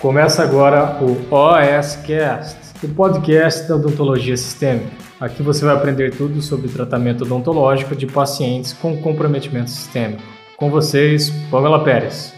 Começa agora o OSCast, o podcast da odontologia sistêmica. Aqui você vai aprender tudo sobre tratamento odontológico de pacientes com comprometimento sistêmico. Com vocês, Pamela Pérez.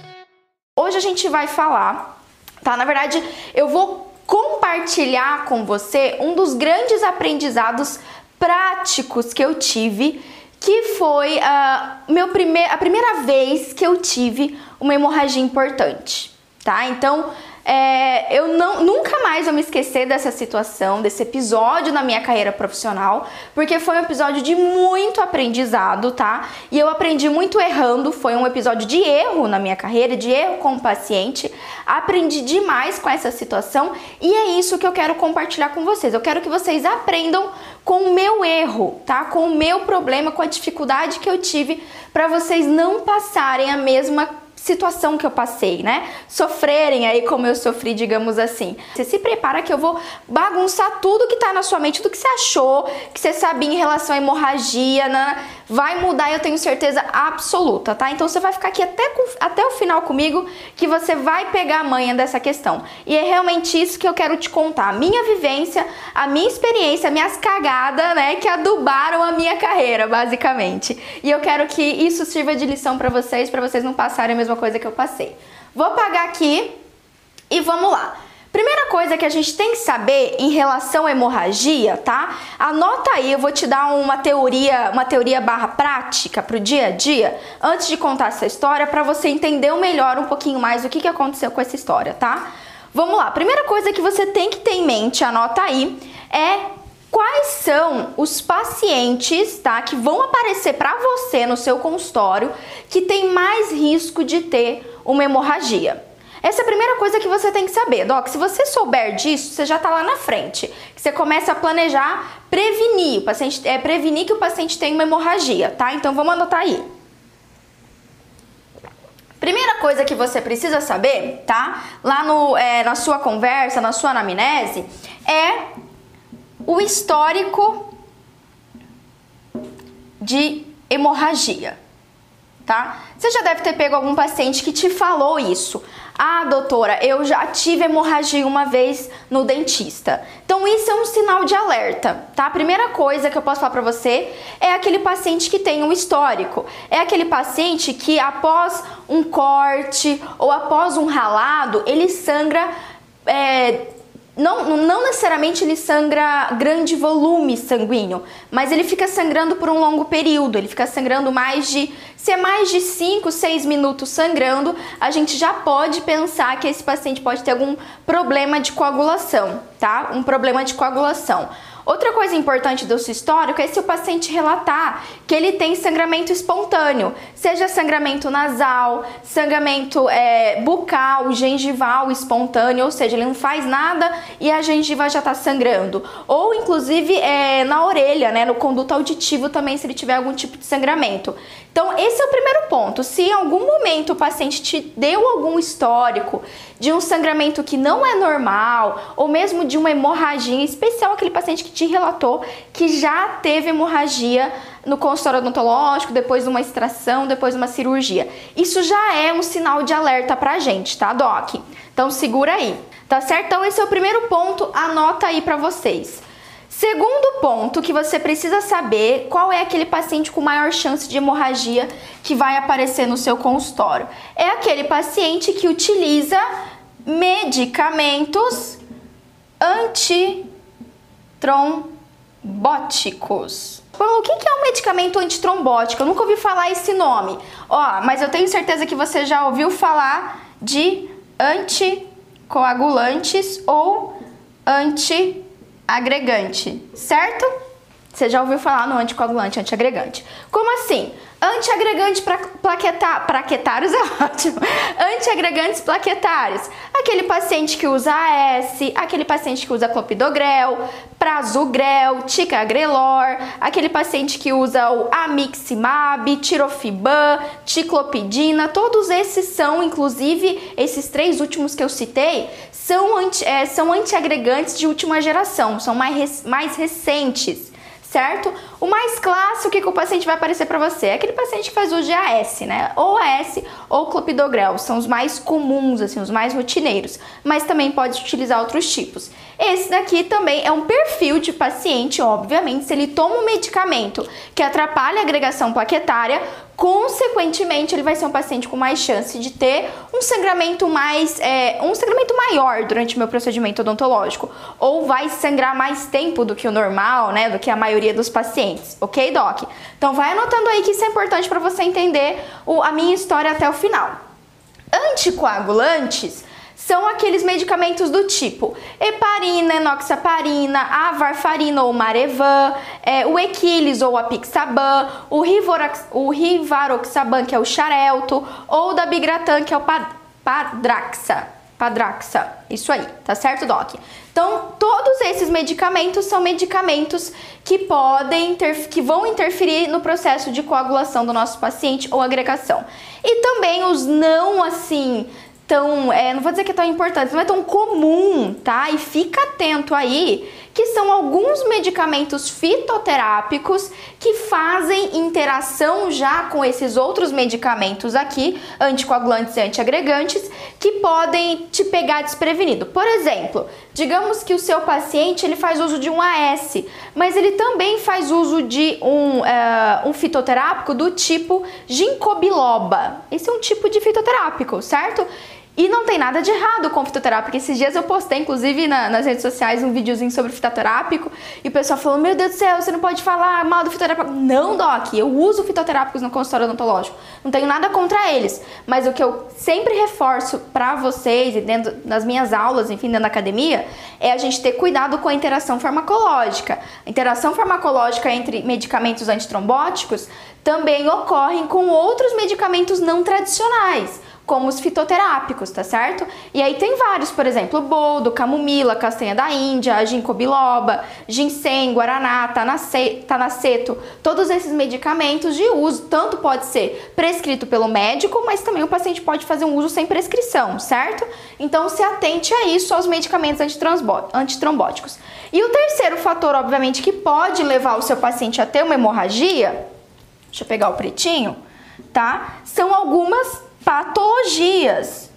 Hoje a gente vai falar, tá? Na verdade, eu vou compartilhar com você um dos grandes aprendizados práticos que eu tive, que foi uh, meu primeir, a primeira vez que eu tive uma hemorragia importante, tá? Então, é, eu não, nunca mais vou me esquecer dessa situação, desse episódio na minha carreira profissional, porque foi um episódio de muito aprendizado, tá? E eu aprendi muito errando, foi um episódio de erro na minha carreira, de erro com o paciente. Aprendi demais com essa situação e é isso que eu quero compartilhar com vocês. Eu quero que vocês aprendam com o meu erro, tá? Com o meu problema, com a dificuldade que eu tive, para vocês não passarem a mesma situação que eu passei, né? Sofrerem aí como eu sofri, digamos assim. Você se prepara que eu vou bagunçar tudo que tá na sua mente, tudo que você achou, que você sabia em relação à hemorragia, né? vai mudar, eu tenho certeza absoluta, tá? Então você vai ficar aqui até, até o final comigo que você vai pegar a manha dessa questão. E é realmente isso que eu quero te contar, a minha vivência, a minha experiência, minhas cagadas, né, que adubaram a minha carreira, basicamente. E eu quero que isso sirva de lição para vocês, para vocês não passarem a mesma coisa que eu passei. Vou apagar aqui e vamos lá. Primeira coisa que a gente tem que saber em relação à hemorragia, tá? Anota aí, eu vou te dar uma teoria, uma teoria barra prática para o dia a dia, antes de contar essa história, para você entender melhor um pouquinho mais o que, que aconteceu com essa história, tá? Vamos lá, primeira coisa que você tem que ter em mente, anota aí, é quais são os pacientes, tá, que vão aparecer para você no seu consultório que tem mais risco de ter uma hemorragia. Essa é a primeira coisa que você tem que saber, Doc. Se você souber disso, você já está lá na frente. Você começa a planejar prevenir o paciente, é, prevenir que o paciente tenha uma hemorragia, tá? Então vamos anotar aí. Primeira coisa que você precisa saber, tá? Lá no, é, na sua conversa, na sua anamnese, é o histórico de hemorragia, tá? Você já deve ter pego algum paciente que te falou isso. Ah, doutora, eu já tive hemorragia uma vez no dentista. Então isso é um sinal de alerta, tá? A primeira coisa que eu posso falar para você é aquele paciente que tem um histórico. É aquele paciente que após um corte ou após um ralado, ele sangra é, não, não necessariamente ele sangra grande volume sanguíneo, mas ele fica sangrando por um longo período, ele fica sangrando mais de. Se é mais de 5, 6 minutos sangrando, a gente já pode pensar que esse paciente pode ter algum problema de coagulação, tá? Um problema de coagulação. Outra coisa importante do seu histórico é se o paciente relatar que ele tem sangramento espontâneo, seja sangramento nasal, sangramento é, bucal, gengival espontâneo, ou seja, ele não faz nada e a gengiva já está sangrando. Ou inclusive é, na orelha, né, no conduto auditivo também, se ele tiver algum tipo de sangramento. Então, esse é o primeiro ponto. Se em algum momento o paciente te deu algum histórico de um sangramento que não é normal, ou mesmo de uma hemorragia, em especial aquele paciente que te relatou que já teve hemorragia no consultório odontológico, depois de uma extração, depois de uma cirurgia. Isso já é um sinal de alerta pra gente, tá, Doc? Então segura aí, tá certo? Então esse é o primeiro ponto, anota aí pra vocês. Segundo ponto que você precisa saber, qual é aquele paciente com maior chance de hemorragia que vai aparecer no seu consultório? É aquele paciente que utiliza medicamentos antitrombóticos. Bom, o que é um medicamento antitrombótico? Eu nunca ouvi falar esse nome. Ó, mas eu tenho certeza que você já ouviu falar de anticoagulantes ou anti agregante, certo? Você já ouviu falar no anticoagulante, antiagregante. Como assim? Antiagregantes plaquetar, plaquetários é ótimo. Antiagregantes plaquetários. Aquele paciente que usa AS, aquele paciente que usa clopidogrel, prasugrel, ticagrelor, aquele paciente que usa o amiximab, tirofiban, ticlopidina, todos esses são, inclusive, esses três últimos que eu citei, são, anti, é, são antiagregantes de última geração, são mais, mais recentes certo? O mais clássico que o paciente vai aparecer para você é aquele paciente que faz uso de AS, né? Ou AS ou clopidogrel, são os mais comuns, assim, os mais rotineiros, mas também pode utilizar outros tipos. Esse daqui também é um perfil de paciente, obviamente, se ele toma um medicamento que atrapalha a agregação plaquetária, consequentemente ele vai ser um paciente com mais chance de ter um sangramento mais é, um sangramento maior durante o meu procedimento odontológico ou vai sangrar mais tempo do que o normal, né, do que a maioria dos pacientes, ok, doc? Então vai anotando aí que isso é importante para você entender o, a minha história até o final. Anticoagulantes são aqueles medicamentos do tipo heparina, enoxaparina, a varfarina ou marevan, é, o equilis ou a pixaban, o, o rivaroxaban, que é o xarelto, ou da bigratan, que é o padraxa. Padraxa, isso aí, tá certo, Doc? Então, todos esses medicamentos são medicamentos que podem que vão interferir no processo de coagulação do nosso paciente ou agregação. E também os não assim tão, é, não vou dizer que é tão importante, não é tão comum, tá? E fica atento aí que são alguns medicamentos fitoterápicos que fazem interação já com esses outros medicamentos aqui, anticoagulantes e antiagregantes, que podem te pegar desprevenido. Por exemplo, digamos que o seu paciente ele faz uso de um AS, mas ele também faz uso de um, uh, um fitoterápico do tipo ginkgo biloba. Esse é um tipo de fitoterápico, certo? E não tem nada de errado com fitoterápico. Esses dias eu postei, inclusive, na, nas redes sociais, um videozinho sobre fitoterápico. E o pessoal falou: Meu Deus do céu, você não pode falar mal do fitoterápico. Não, Doc, eu uso fitoterápicos no consultório odontológico. Não tenho nada contra eles. Mas o que eu sempre reforço para vocês e dentro das minhas aulas, enfim, dentro da academia, é a gente ter cuidado com a interação farmacológica. A interação farmacológica entre medicamentos antitrombóticos também ocorre com outros medicamentos não tradicionais como os fitoterápicos, tá certo? E aí tem vários, por exemplo, boldo, camomila, castanha da Índia, ginkgo biloba, ginseng, guaraná, tanaceto, todos esses medicamentos de uso, tanto pode ser prescrito pelo médico, mas também o paciente pode fazer um uso sem prescrição, certo? Então se atente a isso, aos medicamentos antitrombóticos. E o terceiro fator, obviamente, que pode levar o seu paciente a ter uma hemorragia, deixa eu pegar o pretinho, tá? São algumas patologias.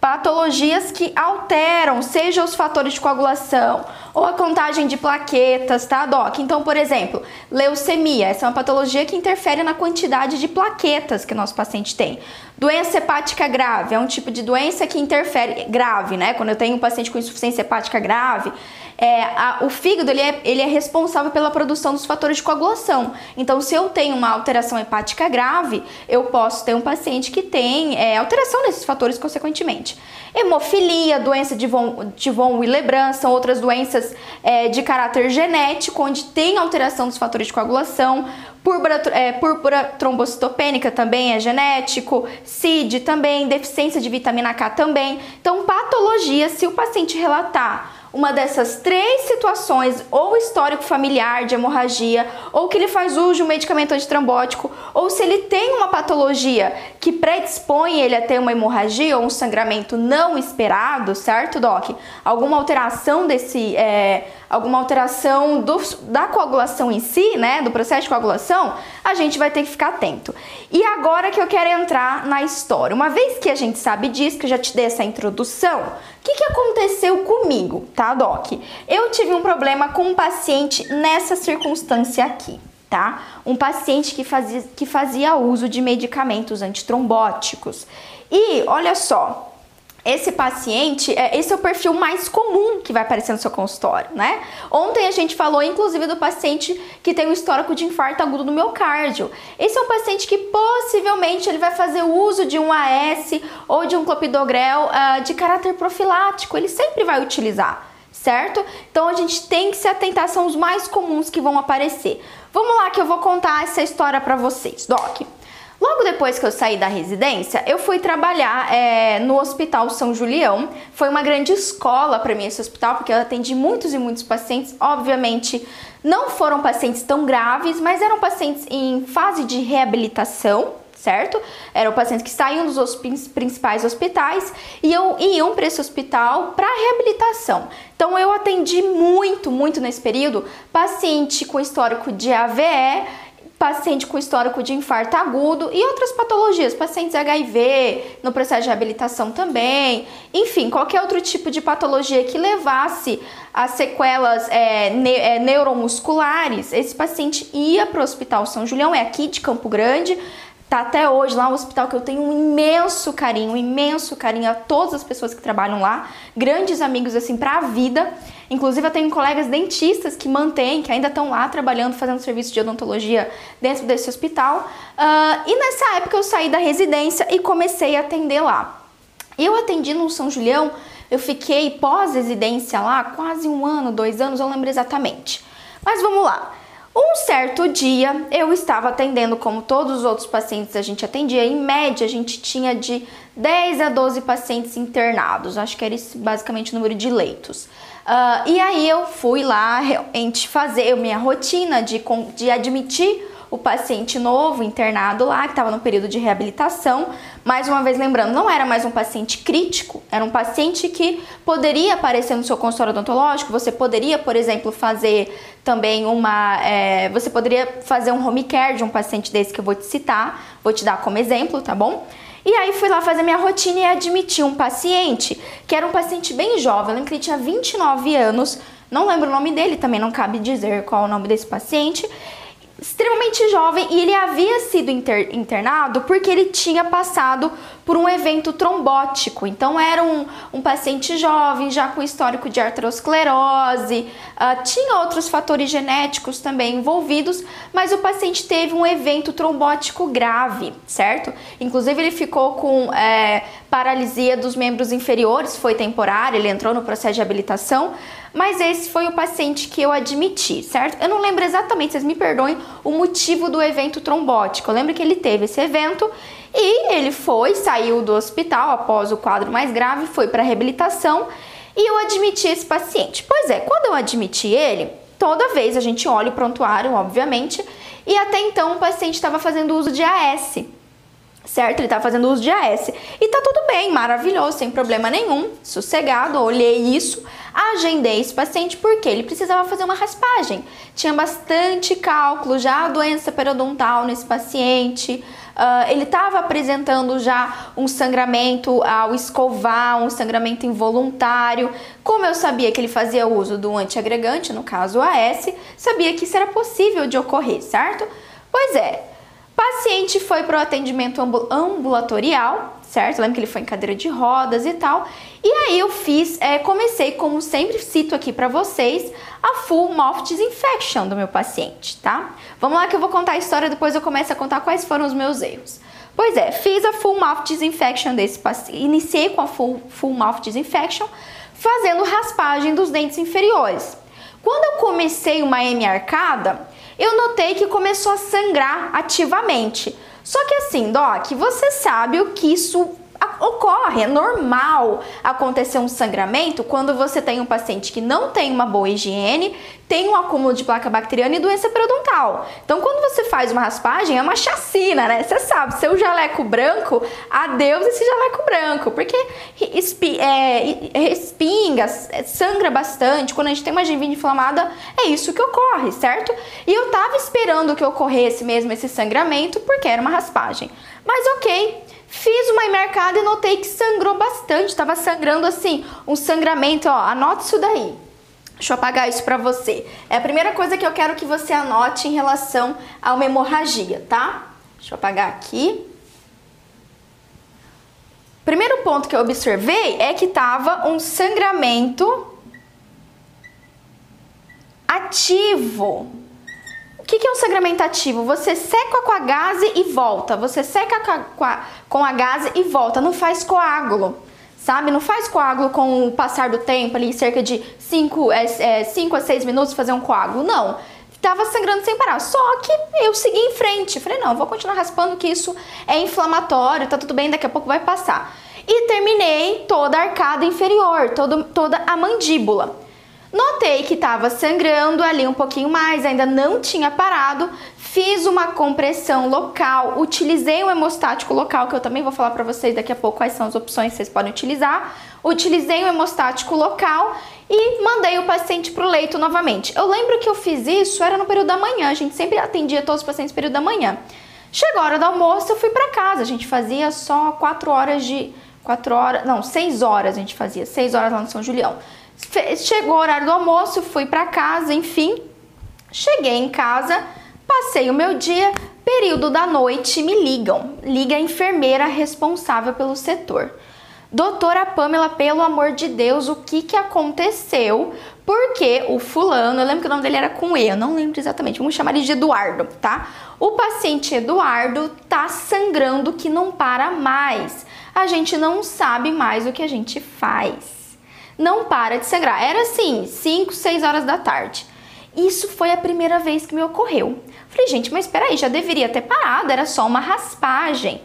Patologias que alteram, seja os fatores de coagulação ou a contagem de plaquetas, tá, Doc? Então, por exemplo, leucemia, essa é uma patologia que interfere na quantidade de plaquetas que o nosso paciente tem. Doença hepática grave, é um tipo de doença que interfere, grave, né? Quando eu tenho um paciente com insuficiência hepática grave, é, a, o fígado ele é, ele é responsável pela produção dos fatores de coagulação. Então, se eu tenho uma alteração hepática grave, eu posso ter um paciente que tem é, alteração nesses fatores consequentemente. Hemofilia, doença de von, de von Willebrand, são outras doenças é, de caráter genético, onde tem alteração dos fatores de coagulação. Púrpura, é, púrpura trombocitopênica também é genético, CID também, deficiência de vitamina K também. Então, patologia, se o paciente relatar uma dessas três situações, ou histórico familiar de hemorragia, ou que ele faz uso de um medicamento antitrombótico, ou se ele tem uma patologia que predispõe ele a ter uma hemorragia ou um sangramento não esperado, certo, Doc? Alguma alteração desse. É, alguma alteração do, da coagulação em si, né, do processo de coagulação, a gente vai ter que ficar atento. E agora que eu quero entrar na história. Uma vez que a gente sabe disso, que eu já te dei essa introdução, o que, que aconteceu comigo, tá, Doc? Eu tive um problema com um paciente nessa circunstância aqui. Tá? Um paciente que fazia, que fazia uso de medicamentos antitrombóticos. E olha só, esse paciente, é, esse é o perfil mais comum que vai aparecer no seu consultório, né? Ontem a gente falou, inclusive, do paciente que tem um histórico de infarto agudo no miocárdio. Esse é um paciente que possivelmente ele vai fazer uso de um AS ou de um clopidogrel uh, de caráter profilático. Ele sempre vai utilizar, certo? Então a gente tem que se atentar, são os mais comuns que vão aparecer. Vamos lá que eu vou contar essa história para vocês, Doc. Logo depois que eu saí da residência, eu fui trabalhar é, no Hospital São Julião. Foi uma grande escola para mim esse hospital, porque eu atendi muitos e muitos pacientes. Obviamente, não foram pacientes tão graves, mas eram pacientes em fase de reabilitação, certo? Eram pacientes que saíam dos principais hospitais e iam, iam para esse hospital para reabilitação. Então eu atendi muito, muito nesse período paciente com histórico de AVE paciente com histórico de infarto agudo e outras patologias, pacientes HIV, no processo de reabilitação também, enfim, qualquer outro tipo de patologia que levasse a sequelas é, ne é, neuromusculares, esse paciente ia para o Hospital São Julião, é aqui de Campo Grande, tá até hoje lá, um hospital que eu tenho um imenso carinho, um imenso carinho a todas as pessoas que trabalham lá, grandes amigos assim para a vida. Inclusive eu tenho colegas dentistas que mantêm, que ainda estão lá trabalhando, fazendo serviço de odontologia dentro desse hospital. Uh, e nessa época eu saí da residência e comecei a atender lá. Eu atendi no São Julião, eu fiquei pós-residência lá quase um ano, dois anos, eu lembro exatamente. Mas vamos lá. Um certo dia eu estava atendendo como todos os outros pacientes a gente atendia, em média a gente tinha de 10 a 12 pacientes internados, acho que era esse basicamente o número de leitos. Uh, e aí eu fui lá realmente fazer minha rotina de, de admitir o paciente novo internado lá, que estava no período de reabilitação. Mais uma vez lembrando, não era mais um paciente crítico, era um paciente que poderia aparecer no seu consultório odontológico. Você poderia, por exemplo, fazer também uma. É, você poderia fazer um home care de um paciente desse que eu vou te citar, vou te dar como exemplo, tá bom? E aí fui lá fazer minha rotina e admiti um paciente, que era um paciente bem jovem, ele tinha 29 anos, não lembro o nome dele, também não cabe dizer qual é o nome desse paciente extremamente jovem e ele havia sido inter, internado porque ele tinha passado por um evento trombótico. Então era um, um paciente jovem, já com histórico de arteriosclerose, uh, tinha outros fatores genéticos também envolvidos, mas o paciente teve um evento trombótico grave, certo? Inclusive ele ficou com é, paralisia dos membros inferiores, foi temporária, ele entrou no processo de habilitação, mas esse foi o paciente que eu admiti, certo? Eu não lembro exatamente, vocês me perdoem, o motivo do evento trombótico. Eu lembro que ele teve esse evento e ele foi, saiu do hospital após o quadro mais grave, foi para reabilitação e eu admiti esse paciente. Pois é, quando eu admiti ele, toda vez a gente olha o prontuário, obviamente, e até então o paciente estava fazendo uso de AS certo? Ele tá fazendo uso de AS. E tá tudo bem, maravilhoso, sem problema nenhum, sossegado, olhei isso, agendei esse paciente porque ele precisava fazer uma raspagem. Tinha bastante cálculo, já a doença periodontal nesse paciente, uh, ele estava apresentando já um sangramento ao escovar, um sangramento involuntário. Como eu sabia que ele fazia uso do antiagregante, no caso AS, sabia que isso era possível de ocorrer, certo? Pois é, paciente foi para o atendimento ambulatorial, certo? Lembra que ele foi em cadeira de rodas e tal. E aí eu fiz, é, comecei, como sempre cito aqui para vocês, a full mouth disinfection do meu paciente, tá? Vamos lá que eu vou contar a história, depois eu começo a contar quais foram os meus erros. Pois é, fiz a full mouth disinfection desse paciente, iniciei com a full, full mouth disinfection, fazendo raspagem dos dentes inferiores. Quando eu comecei uma M arcada, eu notei que começou a sangrar ativamente. Só que assim, Doc, você sabe o que isso ocorre, é normal acontecer um sangramento quando você tem um paciente que não tem uma boa higiene, tem um acúmulo de placa bacteriana e doença periodontal. Então, quando você faz uma raspagem, é uma chacina, né? Você sabe, seu jaleco branco, adeus esse jaleco branco, porque é, respinga, sangra bastante. Quando a gente tem uma gengiva inflamada, é isso que ocorre, certo? E eu tava esperando que ocorresse mesmo esse sangramento, porque era uma raspagem. Mas ok, Fiz uma emercada e notei que sangrou bastante, estava sangrando assim, um sangramento, ó, anote isso daí. Deixa eu apagar isso para você. É a primeira coisa que eu quero que você anote em relação a uma hemorragia, tá? Deixa eu apagar aqui. Primeiro ponto que eu observei é que tava um sangramento ativo que, que é um sangramento ativo? Você seca com a gase e volta. Você seca com a, com a gase e volta. Não faz coágulo, sabe? Não faz coágulo com o passar do tempo, ali cerca de 5 é, é, cinco a 6 minutos fazer um coágulo. Não. Tava sangrando sem parar. Só que eu segui em frente. Falei, não, vou continuar raspando que isso é inflamatório, tá tudo bem, daqui a pouco vai passar. E terminei toda a arcada inferior, todo, toda a mandíbula. Notei que estava sangrando ali um pouquinho mais, ainda não tinha parado. fiz uma compressão local, utilizei um hemostático local, que eu também vou falar para vocês daqui a pouco quais são as opções que vocês podem utilizar. Utilizei um hemostático local e mandei o paciente para o leito novamente. Eu lembro que eu fiz isso, era no período da manhã, a gente sempre atendia todos os pacientes no período da manhã. Chegou a hora do almoço, eu fui para casa, a gente fazia só 4 horas de... 4 horas, não, 6 horas a gente fazia, 6 horas lá no São Julião. Chegou o horário do almoço, fui para casa, enfim. Cheguei em casa, passei o meu dia, período da noite, me ligam. Liga a enfermeira responsável pelo setor. Doutora Pamela, pelo amor de Deus, o que que aconteceu? Porque o fulano, eu lembro que o nome dele era com E, eu não lembro exatamente, vamos chamar ele de Eduardo, tá? O paciente Eduardo tá sangrando que não para mais. A gente não sabe mais o que a gente faz não para de sangrar. Era assim, 5, 6 horas da tarde. Isso foi a primeira vez que me ocorreu. Falei, gente, mas espera aí, já deveria ter parado, era só uma raspagem.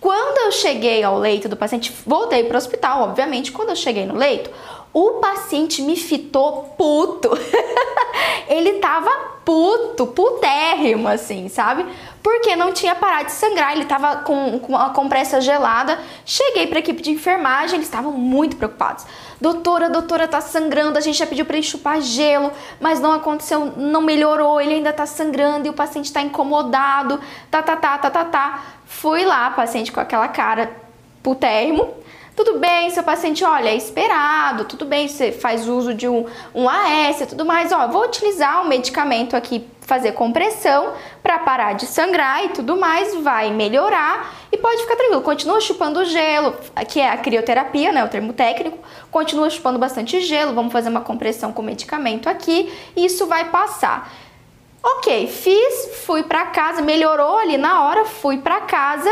Quando eu cheguei ao leito do paciente, voltei para o hospital, obviamente. Quando eu cheguei no leito, o paciente me fitou puto. Ele tava puto, putérrimo, assim, sabe? Porque não tinha parado de sangrar, ele tava com, com a compressa gelada. Cheguei pra equipe de enfermagem, eles estavam muito preocupados. Doutora, doutora, tá sangrando, a gente já pediu pra ele chupar gelo, mas não aconteceu, não melhorou, ele ainda tá sangrando e o paciente tá incomodado, tá, tá, tá, tá, tá, tá. Fui lá, paciente com aquela cara putérrimo, tudo bem, seu paciente, olha, é esperado, tudo bem, você faz uso de um, um AS e tudo mais, ó, vou utilizar um medicamento aqui, fazer compressão para parar de sangrar e tudo mais, vai melhorar e pode ficar tranquilo. Continua chupando gelo, que é a crioterapia, né, o termo técnico, continua chupando bastante gelo, vamos fazer uma compressão com medicamento aqui e isso vai passar. Ok, fiz, fui para casa, melhorou ali na hora, fui para casa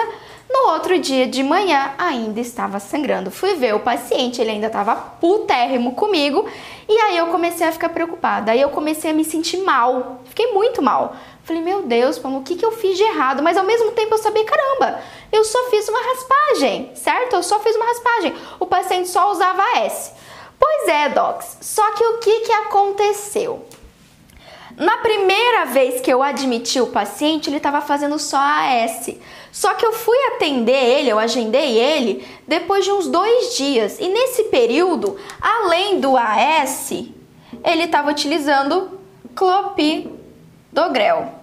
no outro dia de manhã ainda estava sangrando. Fui ver o paciente, ele ainda estava putérrimo comigo e aí eu comecei a ficar preocupada. Aí eu comecei a me sentir mal, fiquei muito mal. Falei, meu Deus, Paulo, o que, que eu fiz de errado? Mas ao mesmo tempo eu sabia, caramba, eu só fiz uma raspagem, certo? Eu só fiz uma raspagem. O paciente só usava S. Pois é, Docs. Só que o que, que aconteceu? Na primeira vez que eu admiti o paciente, ele estava fazendo só AS. Só que eu fui atender ele, eu agendei ele depois de uns dois dias. E nesse período, além do AS, ele estava utilizando clopidogrel.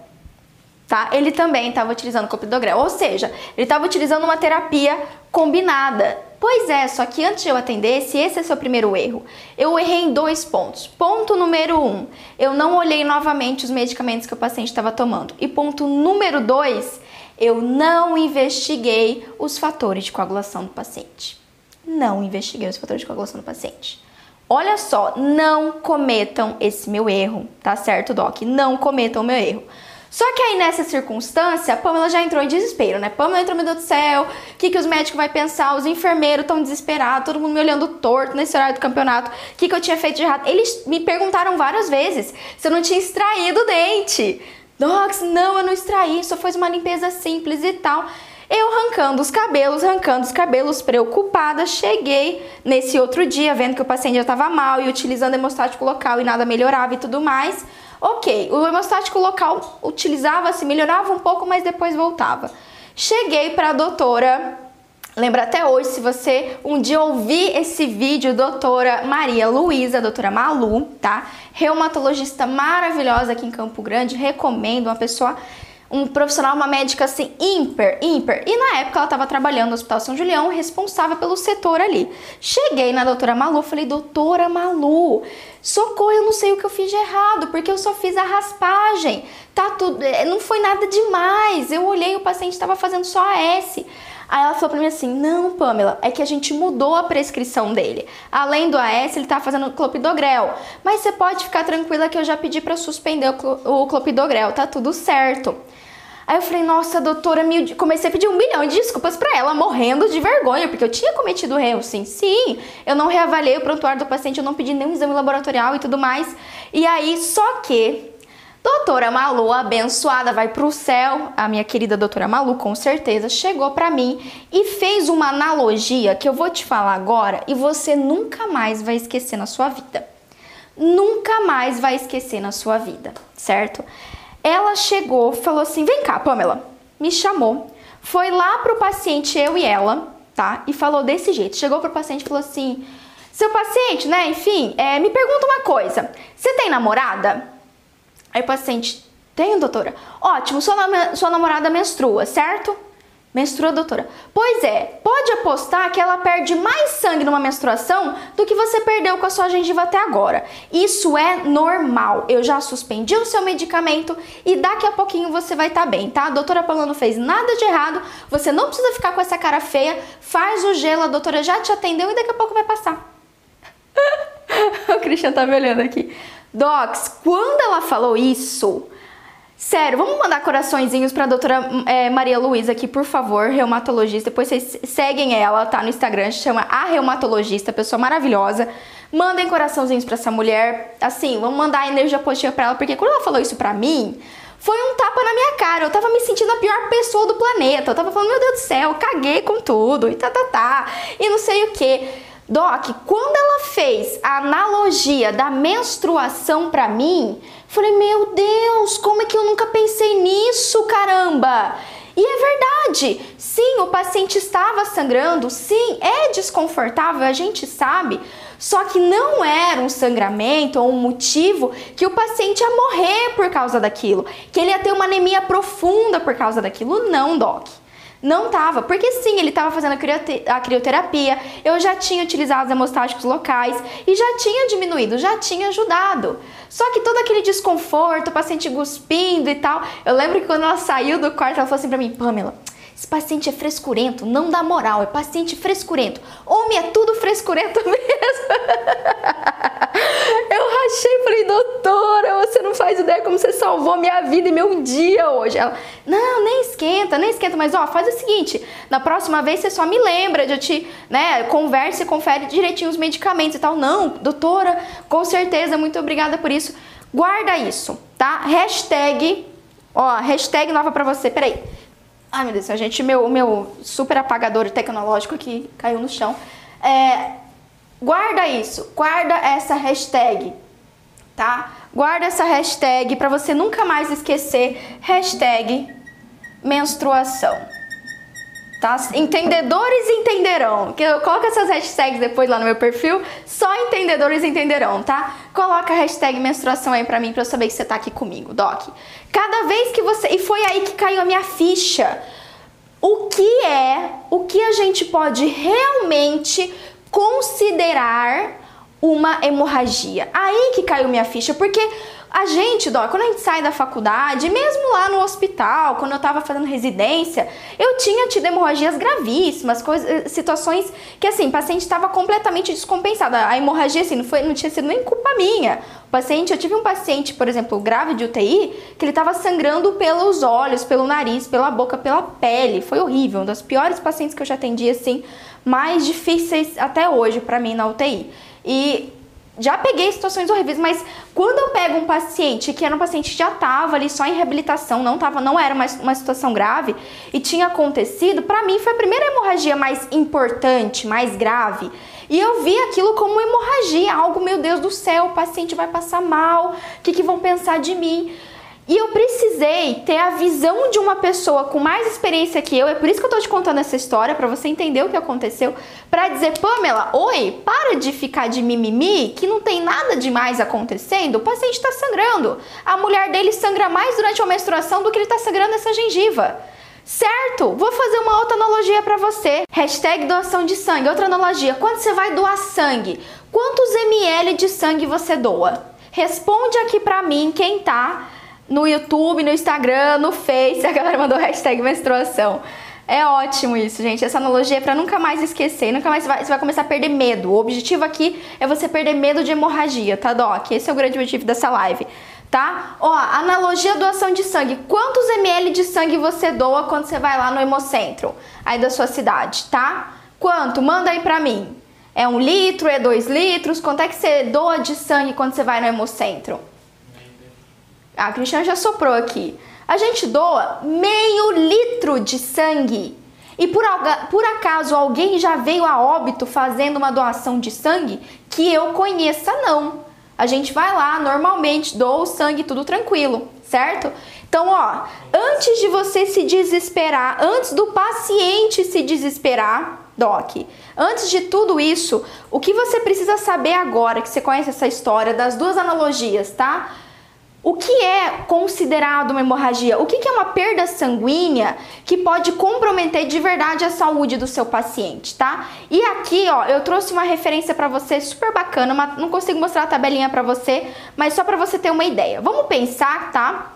Tá? Ele também estava utilizando clopidogrel, ou seja, ele estava utilizando uma terapia combinada. Pois é, só que antes de eu atender, se esse é seu primeiro erro, eu errei em dois pontos. Ponto número um, eu não olhei novamente os medicamentos que o paciente estava tomando. E ponto número dois, eu não investiguei os fatores de coagulação do paciente. Não investiguei os fatores de coagulação do paciente. Olha só, não cometam esse meu erro, tá certo, Doc? Não cometam o meu erro. Só que aí nessa circunstância, a Pamela já entrou em desespero, né? Pamela entrou, meu Deus do céu, o que, que os médicos vão pensar? Os enfermeiros estão desesperados, todo mundo me olhando torto nesse horário do campeonato. O que, que eu tinha feito de errado? Eles me perguntaram várias vezes se eu não tinha extraído o dente. Docs, não, eu não extraí, só foi uma limpeza simples e tal. Eu arrancando os cabelos, arrancando os cabelos, preocupada, cheguei nesse outro dia, vendo que o paciente já estava mal e utilizando hemostático local e nada melhorava e tudo mais. Ok, o hemostático local utilizava-se, melhorava um pouco, mas depois voltava. Cheguei para a doutora Lembra até hoje, se você um dia ouvir esse vídeo, doutora Maria Luísa, doutora Malu, tá? Reumatologista maravilhosa aqui em Campo Grande, recomendo uma pessoa, um profissional, uma médica assim, ímpar, ímpar. E na época ela estava trabalhando no Hospital São Julião, responsável pelo setor ali. Cheguei na doutora Malu, falei, doutora Malu, socorro, eu não sei o que eu fiz de errado, porque eu só fiz a raspagem, tá tudo, eh, não foi nada demais. Eu olhei, o paciente estava fazendo só a S. Aí ela falou pra mim assim: Não, Pamela, é que a gente mudou a prescrição dele. Além do AS, ele tá fazendo clopidogrel. Mas você pode ficar tranquila que eu já pedi para suspender o clopidogrel, tá tudo certo. Aí eu falei, nossa, doutora, me... comecei a pedir um milhão de desculpas para ela, morrendo de vergonha, porque eu tinha cometido erro, sim. Sim, eu não reavaliei o prontuário do paciente, eu não pedi nenhum exame laboratorial e tudo mais. E aí, só que Doutora Malu, abençoada, vai pro céu. A minha querida doutora Malu, com certeza, chegou para mim e fez uma analogia que eu vou te falar agora e você nunca mais vai esquecer na sua vida. Nunca mais vai esquecer na sua vida, certo? Ela chegou, falou assim: vem cá, Pamela. Me chamou. Foi lá pro paciente, eu e ela, tá? E falou desse jeito. Chegou pro paciente e falou assim: seu paciente, né? Enfim, é, me pergunta uma coisa: você tem namorada? Aí o paciente, tenho, doutora. Ótimo, sua, sua namorada menstrua, certo? Menstrua, doutora. Pois é, pode apostar que ela perde mais sangue numa menstruação do que você perdeu com a sua gengiva até agora. Isso é normal. Eu já suspendi o seu medicamento e daqui a pouquinho você vai estar tá bem, tá? A doutora Paula não fez nada de errado. Você não precisa ficar com essa cara feia. Faz o gelo, a doutora já te atendeu e daqui a pouco vai passar. o Christian tá me olhando aqui. Docs, quando ela falou isso, Sério, vamos mandar coraçõezinhos pra doutora é, Maria Luísa aqui, por favor, reumatologista. Depois vocês seguem ela, tá no Instagram, chama a reumatologista, pessoa maravilhosa. Mandem coraçãozinhos pra essa mulher. Assim, vamos mandar energia positiva pra ela, porque quando ela falou isso pra mim, foi um tapa na minha cara. Eu tava me sentindo a pior pessoa do planeta. Eu tava falando, meu Deus do céu, caguei com tudo, e tá, tá, tá, e não sei o que. Doc, quando ela fez a analogia da menstruação para mim, falei: "Meu Deus, como é que eu nunca pensei nisso, caramba?" E é verdade. Sim, o paciente estava sangrando, sim, é desconfortável, a gente sabe. Só que não era um sangramento ou um motivo que o paciente ia morrer por causa daquilo, que ele ia ter uma anemia profunda por causa daquilo. Não, doc. Não tava, porque sim, ele estava fazendo a crioterapia, eu já tinha utilizado os hemostáticos locais e já tinha diminuído, já tinha ajudado. Só que todo aquele desconforto, o paciente cuspindo e tal. Eu lembro que quando ela saiu do quarto, ela falou assim pra mim: Pamela, esse paciente é frescurento, não dá moral, é paciente frescurento. Homem é tudo frescurento mesmo. Eu rachei, falei, doutora, você não faz ideia como você salvou minha vida e meu dia hoje. Ela, não, nem esquenta, nem esquenta, mas ó, faz o seguinte, na próxima vez você só me lembra de eu te, né, converse e confere direitinho os medicamentos e tal. Não, doutora, com certeza, muito obrigada por isso. Guarda isso, tá? Hashtag, ó, hashtag nova pra você, peraí. Ai, meu Deus, a gente, meu, meu super apagador tecnológico aqui caiu no chão. É, guarda isso, guarda essa hashtag, tá? Guarda essa hashtag para você nunca mais esquecer. Hashtag menstruação. Tá? Entendedores entenderão. Que eu coloco essas hashtags depois lá no meu perfil. Só entendedores entenderão, tá? Coloca a hashtag menstruação aí pra mim pra eu saber que você tá aqui comigo, Doc. Cada vez que você. E foi aí que caiu a minha ficha. O que é, o que a gente pode realmente considerar uma hemorragia? Aí que caiu minha ficha, porque a gente, dó, quando a gente sai da faculdade, mesmo lá no hospital, quando eu tava fazendo residência, eu tinha tido hemorragias gravíssimas, coisas, eh, situações que assim, o paciente estava completamente descompensado. A hemorragia assim, não foi, não tinha sido nem culpa minha. O paciente, eu tive um paciente, por exemplo, grave de UTI, que ele estava sangrando pelos olhos, pelo nariz, pela boca, pela pele. Foi horrível, um dos piores pacientes que eu já atendi assim, mais difíceis até hoje para mim na UTI. E já peguei situações horríveis, mas quando eu pego um paciente que era um paciente que já estava ali só em reabilitação, não tava, não era uma, uma situação grave e tinha acontecido, para mim foi a primeira hemorragia mais importante, mais grave. E eu vi aquilo como hemorragia, algo, meu Deus do céu, o paciente vai passar mal, o que, que vão pensar de mim? E eu precisei ter a visão de uma pessoa com mais experiência que eu, é por isso que eu tô te contando essa história, para você entender o que aconteceu, para dizer, Pamela, oi, para de ficar de mimimi, que não tem nada demais acontecendo, o paciente tá sangrando. A mulher dele sangra mais durante a menstruação do que ele tá sangrando essa gengiva. Certo? Vou fazer uma outra analogia para você. Hashtag doação de sangue. Outra analogia. Quando você vai doar sangue, quantos ml de sangue você doa? Responde aqui pra mim quem tá no YouTube, no Instagram, no Face, a galera mandou hashtag menstruação. É ótimo isso, gente. Essa analogia é pra nunca mais esquecer, nunca mais você vai, você vai começar a perder medo. O objetivo aqui é você perder medo de hemorragia, tá, Doc? Esse é o grande objetivo dessa live, tá? Ó, analogia doação de sangue. Quantos ml de sangue você doa quando você vai lá no hemocentro aí da sua cidade, tá? Quanto? Manda aí pra mim. É um litro, é dois litros? Quanto é que você doa de sangue quando você vai no hemocentro? A Cristiane já soprou aqui. A gente doa meio litro de sangue. E por, por acaso alguém já veio a óbito fazendo uma doação de sangue? Que eu conheça, não. A gente vai lá, normalmente, doa o sangue, tudo tranquilo, certo? Então, ó, antes de você se desesperar, antes do paciente se desesperar, doc, antes de tudo isso, o que você precisa saber agora que você conhece essa história das duas analogias, tá? O que é considerado uma hemorragia? O que é uma perda sanguínea que pode comprometer de verdade a saúde do seu paciente, tá? E aqui, ó, eu trouxe uma referência para você super bacana, mas não consigo mostrar a tabelinha para você, mas só para você ter uma ideia. Vamos pensar, tá?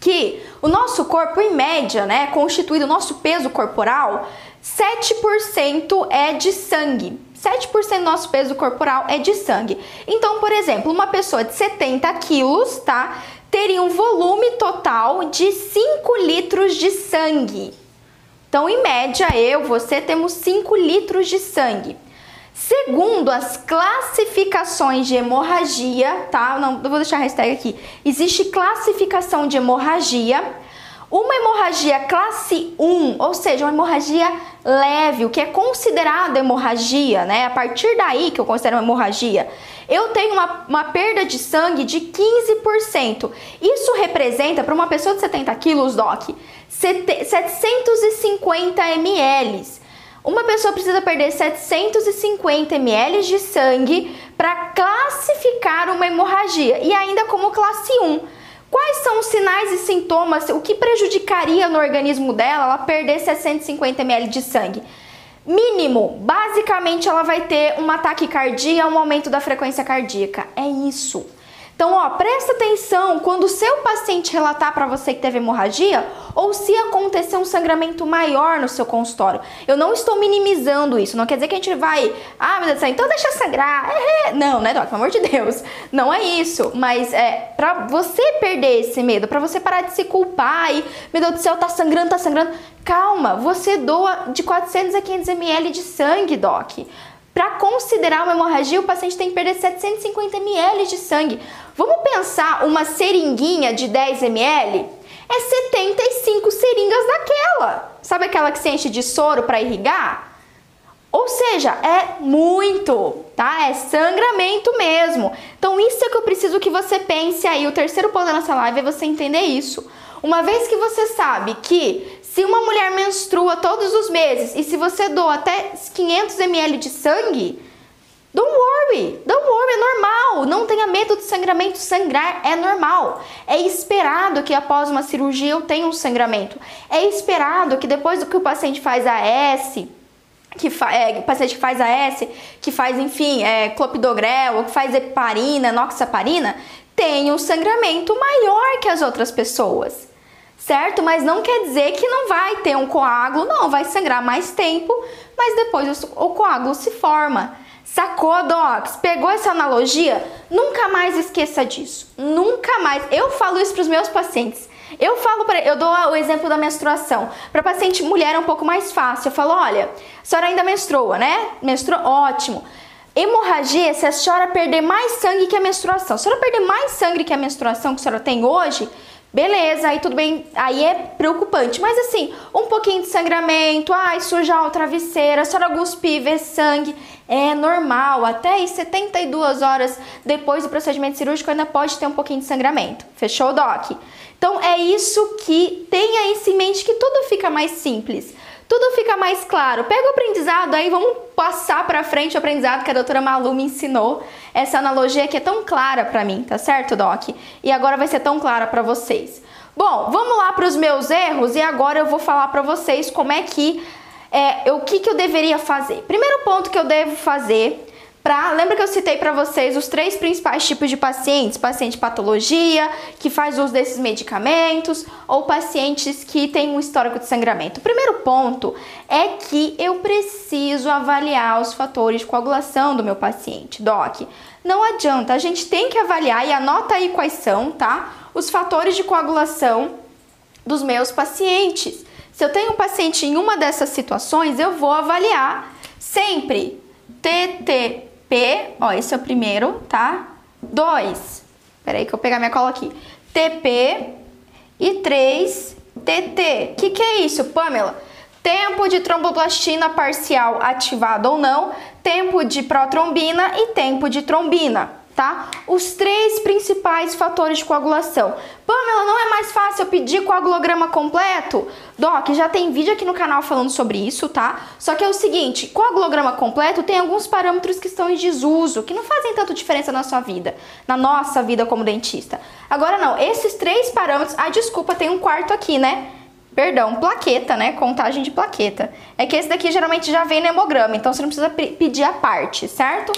Que o nosso corpo, em média, né, constituído o nosso peso corporal, 7% é de sangue. 7% do nosso peso corporal é de sangue. Então, por exemplo, uma pessoa de 70 quilos, tá? Teria um volume total de 5 litros de sangue. Então, em média, eu, você temos 5 litros de sangue. Segundo as classificações de hemorragia, tá? Não, eu vou deixar a hashtag aqui. Existe classificação de hemorragia uma hemorragia classe 1, ou seja, uma hemorragia leve, o que é considerado hemorragia, né? A partir daí que eu considero uma hemorragia, eu tenho uma, uma perda de sangue de 15%. Isso representa, para uma pessoa de 70 quilos, Doc, 750 ml. Uma pessoa precisa perder 750 ml de sangue para classificar uma hemorragia e ainda como classe 1. Quais são os sinais e sintomas, o que prejudicaria no organismo dela ela perder 750 ml de sangue? Mínimo, basicamente ela vai ter uma taquicardia, um aumento da frequência cardíaca. É isso. Então, ó, presta atenção quando o seu paciente relatar para você que teve hemorragia ou se acontecer um sangramento maior no seu consultório. Eu não estou minimizando isso, não quer dizer que a gente vai, ah, meu Deus do céu, então deixa sangrar. Não, né, Doc? Pelo amor de Deus. Não é isso, mas é para você perder esse medo, para você parar de se culpar e, meu Deus do céu, tá sangrando, tá sangrando. Calma, você doa de 400 a 500 ml de sangue, Doc. Para considerar uma hemorragia, o paciente tem que perder 750 ml de sangue. Vamos pensar uma seringuinha de 10 ml? É 75 seringas daquela. Sabe aquela que se enche de soro para irrigar? Ou seja, é muito, tá? É sangramento mesmo. Então, isso é que eu preciso que você pense aí. O terceiro ponto da nossa live é você entender isso. Uma vez que você sabe que se uma mulher menstrua todos os meses e se você doa até 500 ml de sangue, don't worry, don't worry, é normal. Não tenha medo de sangramento. Sangrar é normal. É esperado que após uma cirurgia eu tenha um sangramento. É esperado que depois do que o paciente faz a S, que fa é, o paciente que faz AS, que faz, enfim, é, clopidogrel, ou que faz heparina, noxaparina, tenha um sangramento maior que as outras pessoas certo? Mas não quer dizer que não vai ter um coágulo, não, vai sangrar mais tempo, mas depois o coágulo se forma. Sacou, Docs? Pegou essa analogia? Nunca mais esqueça disso. Nunca mais. Eu falo isso para os meus pacientes. Eu falo para eu dou o exemplo da menstruação. Para paciente mulher é um pouco mais fácil. Eu falo, olha, a senhora ainda menstrua, né? Menstrua, ótimo. Hemorragia, se a senhora perder mais sangue que a menstruação. Se a senhora perder mais sangue que a menstruação que a senhora tem hoje, Beleza, aí tudo bem, aí é preocupante. Mas assim, um pouquinho de sangramento, ai, sujar o travesseiro, a senhora cuspir, ver sangue, é normal. Até aí 72 horas depois do procedimento cirúrgico ainda pode ter um pouquinho de sangramento. Fechou, Doc? Então é isso que tenha isso em mente que tudo fica mais simples tudo fica mais claro. Pega o aprendizado aí, vamos passar para frente o aprendizado que a doutora Malu me ensinou. Essa analogia que é tão clara para mim, tá certo, Doc? E agora vai ser tão clara para vocês. Bom, vamos lá para os meus erros e agora eu vou falar para vocês como é que é, o que, que eu deveria fazer. Primeiro ponto que eu devo fazer Pra, lembra que eu citei para vocês os três principais tipos de pacientes? Paciente patologia, que faz uso desses medicamentos, ou pacientes que têm um histórico de sangramento. O primeiro ponto é que eu preciso avaliar os fatores de coagulação do meu paciente, doc. Não adianta, a gente tem que avaliar e anota aí quais são, tá? Os fatores de coagulação dos meus pacientes. Se eu tenho um paciente em uma dessas situações, eu vou avaliar sempre TT P, ó, esse é o primeiro, tá? 2, peraí que eu vou pegar minha cola aqui. TP e 3, TT. O que, que é isso, Pamela? Tempo de tromboplastina parcial ativado ou não, tempo de protrombina e tempo de trombina. Tá? Os três principais fatores de coagulação. Pamela, não é mais fácil eu pedir coagulograma completo? Doc, já tem vídeo aqui no canal falando sobre isso, tá? Só que é o seguinte, coagulograma completo tem alguns parâmetros que estão em desuso, que não fazem tanto diferença na sua vida, na nossa vida como dentista. Agora não, esses três parâmetros... Ah, desculpa, tem um quarto aqui, né? Perdão, plaqueta, né? Contagem de plaqueta. É que esse daqui geralmente já vem no hemograma, então você não precisa pedir a parte, certo?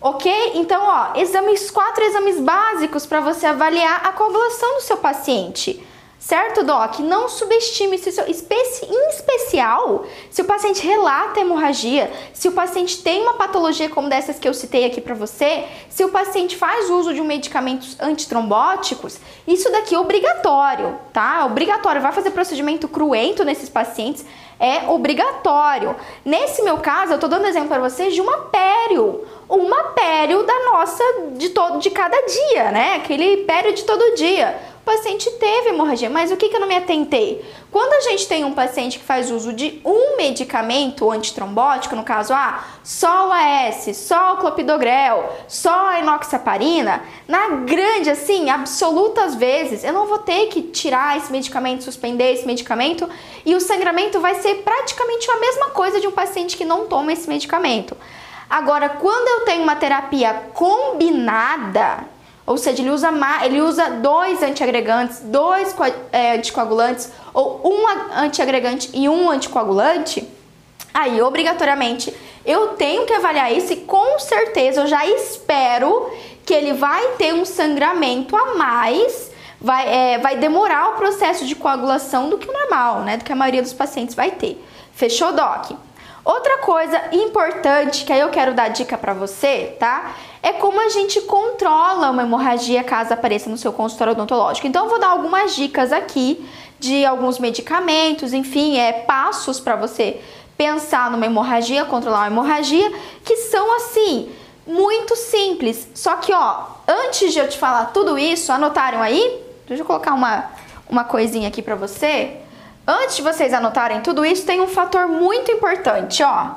Ok? Então, ó, exames, quatro exames básicos para você avaliar a coagulação do seu paciente. Certo, Doc? Não subestime, se seu, em especial, se o paciente relata hemorragia, se o paciente tem uma patologia como dessas que eu citei aqui para você, se o paciente faz uso de medicamentos antitrombóticos, isso daqui é obrigatório, tá? Obrigatório. Vai fazer procedimento cruento nesses pacientes, é obrigatório. Nesse meu caso, eu tô dando exemplo para vocês de uma pério uma pério da nossa de todo de cada dia, né? Aquele pério de todo dia. O paciente teve hemorragia, mas o que, que eu não me atentei? Quando a gente tem um paciente que faz uso de um medicamento antitrombótico, no caso, ah, só o AS, só o clopidogrel, só a enoxaparina, na grande, assim, absolutas vezes, eu não vou ter que tirar esse medicamento, suspender esse medicamento, e o sangramento vai ser praticamente a mesma coisa de um paciente que não toma esse medicamento. Agora, quando eu tenho uma terapia combinada, ou seja, ele usa, ele usa dois antiagregantes, dois é, anticoagulantes, ou um antiagregante e um anticoagulante, aí obrigatoriamente eu tenho que avaliar isso e com certeza eu já espero que ele vai ter um sangramento a mais, vai, é, vai demorar o processo de coagulação do que o normal, né? Do que a maioria dos pacientes vai ter. Fechou, Doc? Outra coisa importante que aí eu quero dar dica para você, tá? É como a gente controla uma hemorragia caso apareça no seu consultório odontológico. Então eu vou dar algumas dicas aqui de alguns medicamentos, enfim, é passos para você pensar numa hemorragia, controlar uma hemorragia, que são assim, muito simples. Só que, ó, antes de eu te falar tudo isso, anotaram aí? Deixa eu colocar uma, uma coisinha aqui para você. Antes de vocês anotarem tudo isso, tem um fator muito importante, ó.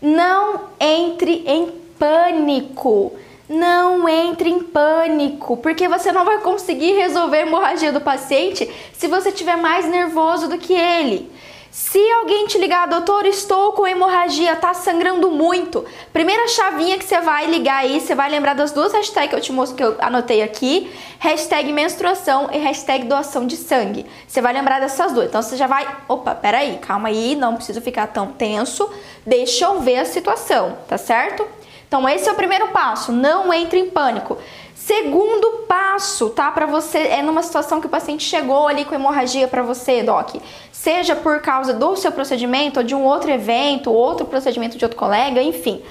Não entre em pânico. Não entre em pânico, porque você não vai conseguir resolver a hemorragia do paciente se você estiver mais nervoso do que ele. Se alguém te ligar, doutor, estou com hemorragia, tá sangrando muito. Primeira chavinha que você vai ligar aí, você vai lembrar das duas hashtags que eu te mostro, que eu anotei aqui: hashtag menstruação e hashtag doação de sangue. Você vai lembrar dessas duas. Então você já vai. Opa, peraí, calma aí, não preciso ficar tão tenso. Deixa eu ver a situação, tá certo? Então esse é o primeiro passo, não entre em pânico. Segundo passo, tá? Para você é numa situação que o paciente chegou ali com hemorragia para você, doc. Seja por causa do seu procedimento ou de um outro evento, outro procedimento de outro colega, enfim.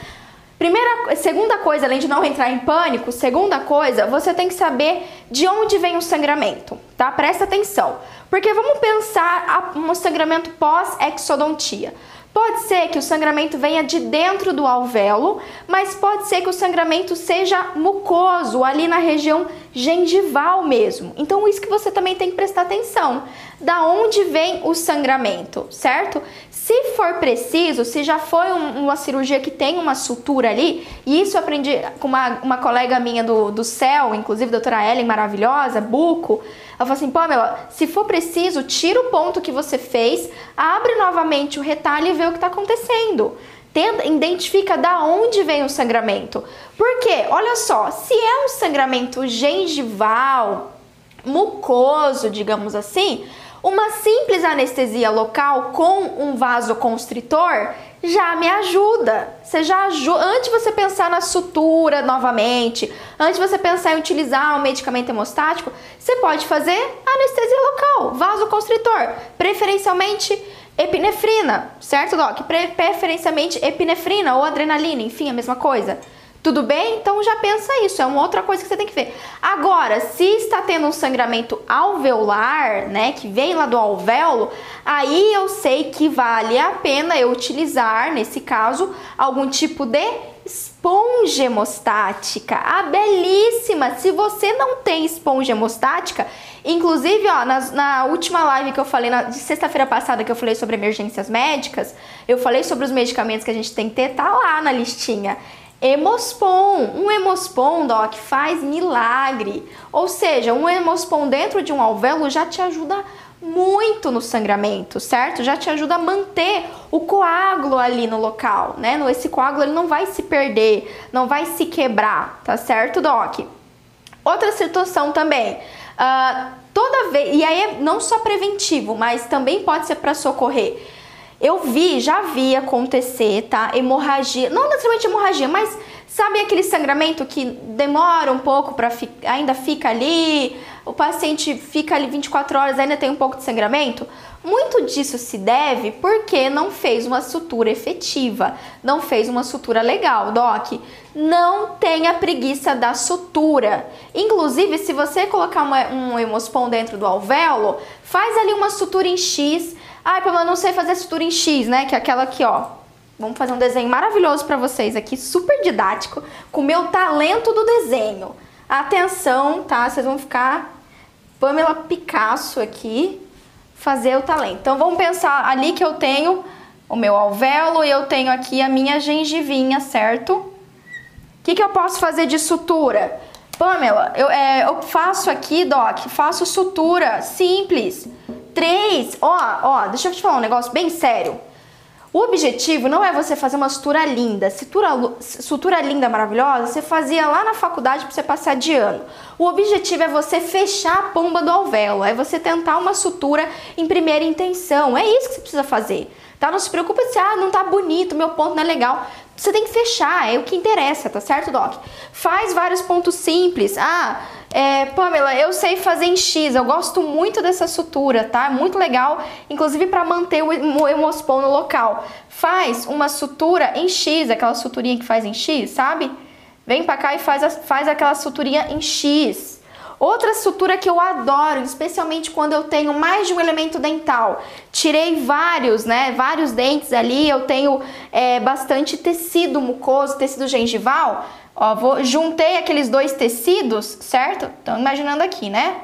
Primeira, segunda coisa, além de não entrar em pânico, segunda coisa, você tem que saber de onde vem o sangramento, tá? Presta atenção. Porque vamos pensar um sangramento pós-exodontia. Pode ser que o sangramento venha de dentro do alvéolo, mas pode ser que o sangramento seja mucoso, ali na região gengival mesmo. Então, isso que você também tem que prestar atenção. Da onde vem o sangramento, certo? Se for preciso, se já foi um, uma cirurgia que tem uma sutura ali, e isso eu aprendi com uma, uma colega minha do, do CEL, inclusive doutora Ellen, maravilhosa, buco, ela falou assim, Pamela, se for preciso, tira o ponto que você fez, abre novamente o retalho e vê o que está acontecendo. Tenta, identifica da onde vem o sangramento. Porque, olha só, se é um sangramento gengival, mucoso, digamos assim, uma simples anestesia local com um vasoconstritor já me ajuda. Você já ajuda. Antes de você pensar na sutura novamente, antes de você pensar em utilizar um medicamento hemostático, você pode fazer anestesia local, vasoconstritor, preferencialmente epinefrina, certo, Doc? Preferencialmente epinefrina ou adrenalina, enfim, a mesma coisa. Tudo bem? Então já pensa isso, é uma outra coisa que você tem que ver. Agora, se está tendo um sangramento alveolar, né, que vem lá do alvéolo, aí eu sei que vale a pena eu utilizar, nesse caso, algum tipo de esponja hemostática. Ah, belíssima! Se você não tem esponja hemostática, inclusive, ó, na, na última live que eu falei, na, de sexta-feira passada, que eu falei sobre emergências médicas, eu falei sobre os medicamentos que a gente tem que ter, tá lá na listinha. Hemospon, um hemospon, doc, faz milagre. Ou seja, um hemospon dentro de um alvéolo já te ajuda muito no sangramento, certo? Já te ajuda a manter o coágulo ali no local, né? Esse coágulo ele não vai se perder, não vai se quebrar, tá certo, doc? Outra situação também, uh, toda vez, e aí é não só preventivo, mas também pode ser para socorrer eu vi, já vi acontecer, tá? Hemorragia, não necessariamente hemorragia, mas sabe aquele sangramento que demora um pouco para ainda fica ali, o paciente fica ali 24 horas, ainda tem um pouco de sangramento? Muito disso se deve porque não fez uma sutura efetiva, não fez uma sutura legal, doc. Não tenha preguiça da sutura. Inclusive, se você colocar uma, um hemospon dentro do alvéolo, faz ali uma sutura em X, Ai, Pamela, não sei fazer sutura em X, né? Que é aquela aqui, ó. Vamos fazer um desenho maravilhoso para vocês aqui, super didático, com o meu talento do desenho. Atenção, tá? Vocês vão ficar Pamela Picasso aqui, fazer o talento. Então vamos pensar ali que eu tenho o meu alvéolo e eu tenho aqui a minha gengivinha, certo? O que, que eu posso fazer de sutura? Pamela, eu, é, eu faço aqui, Doc, faço sutura simples. Três, ó, ó, deixa eu te falar um negócio bem sério. O objetivo não é você fazer uma sutura linda. Sutura, sutura linda, maravilhosa, você fazia lá na faculdade para você passar de ano. O objetivo é você fechar a pomba do alvéolo, é você tentar uma sutura em primeira intenção. É isso que você precisa fazer. Tá? Não se preocupe se ah, não tá bonito, meu ponto não é legal. Você tem que fechar, é o que interessa, tá certo, Doc? Faz vários pontos simples. Ah, é, Pamela, eu sei fazer em X, eu gosto muito dessa sutura, tá? Muito legal, inclusive para manter o hemospon no local. Faz uma sutura em X, aquela suturinha que faz em X, sabe? Vem pra cá e faz, a, faz aquela suturinha em X. Outra sutura que eu adoro, especialmente quando eu tenho mais de um elemento dental. Tirei vários, né? Vários dentes ali, eu tenho é, bastante tecido mucoso, tecido gengival. Ó, vou, juntei aqueles dois tecidos, certo? Estão imaginando aqui, né?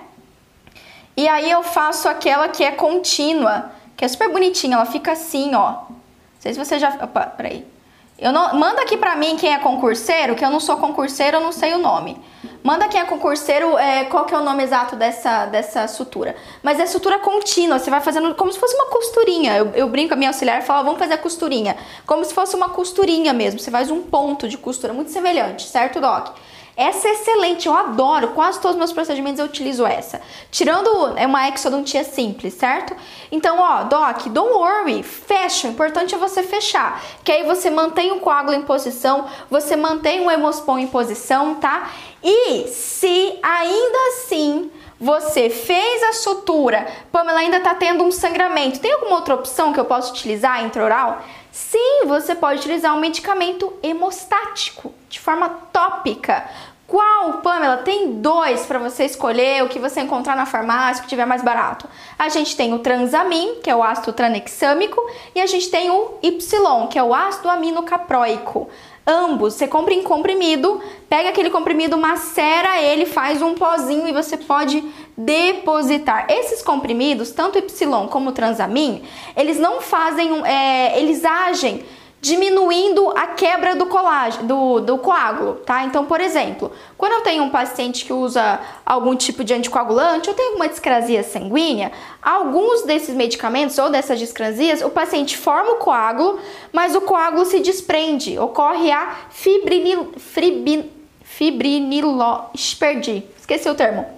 E aí eu faço aquela que é contínua, que é super bonitinha, ela fica assim, ó. Não sei se você já... Opa, peraí. Eu não, manda aqui pra mim quem é concurseiro, que eu não sou concurseiro, eu não sei o nome. Manda quem é concurseiro é, qual que é o nome exato dessa, dessa sutura. Mas é sutura contínua, você vai fazendo como se fosse uma costurinha. Eu, eu brinco com a minha auxiliar e falo, vamos fazer a costurinha. Como se fosse uma costurinha mesmo, você faz um ponto de costura, muito semelhante, certo, Doc? Essa é excelente, eu adoro. Quase todos os meus procedimentos eu utilizo essa. Tirando é uma exodontia simples, certo? Então, ó, Doc, don't worry, fecha. O importante é você fechar. Que aí você mantém o coágulo em posição, você mantém o hemospon em posição, tá? E se ainda assim você fez a sutura, Pamela ainda tá tendo um sangramento, tem alguma outra opção que eu posso utilizar intraoral? Sim, você pode utilizar um medicamento hemostático de forma tópica. Qual, Pamela? Tem dois para você escolher, o que você encontrar na farmácia, que tiver mais barato. A gente tem o Transamin, que é o ácido tranexâmico, e a gente tem o Y, que é o ácido aminocapróico. Ambos, você compra em comprimido, pega aquele comprimido, macera ele, faz um pozinho e você pode depositar. Esses comprimidos, tanto Y como Transamin, eles não fazem, é, eles agem diminuindo a quebra do colágeno, do, do coágulo, tá? Então, por exemplo, quando eu tenho um paciente que usa algum tipo de anticoagulante ou tem alguma discrasia sanguínea, alguns desses medicamentos ou dessas discrasias, o paciente forma o coágulo, mas o coágulo se desprende, ocorre a fibrinil, fibrin, fibrinilo, perdi, esqueci o termo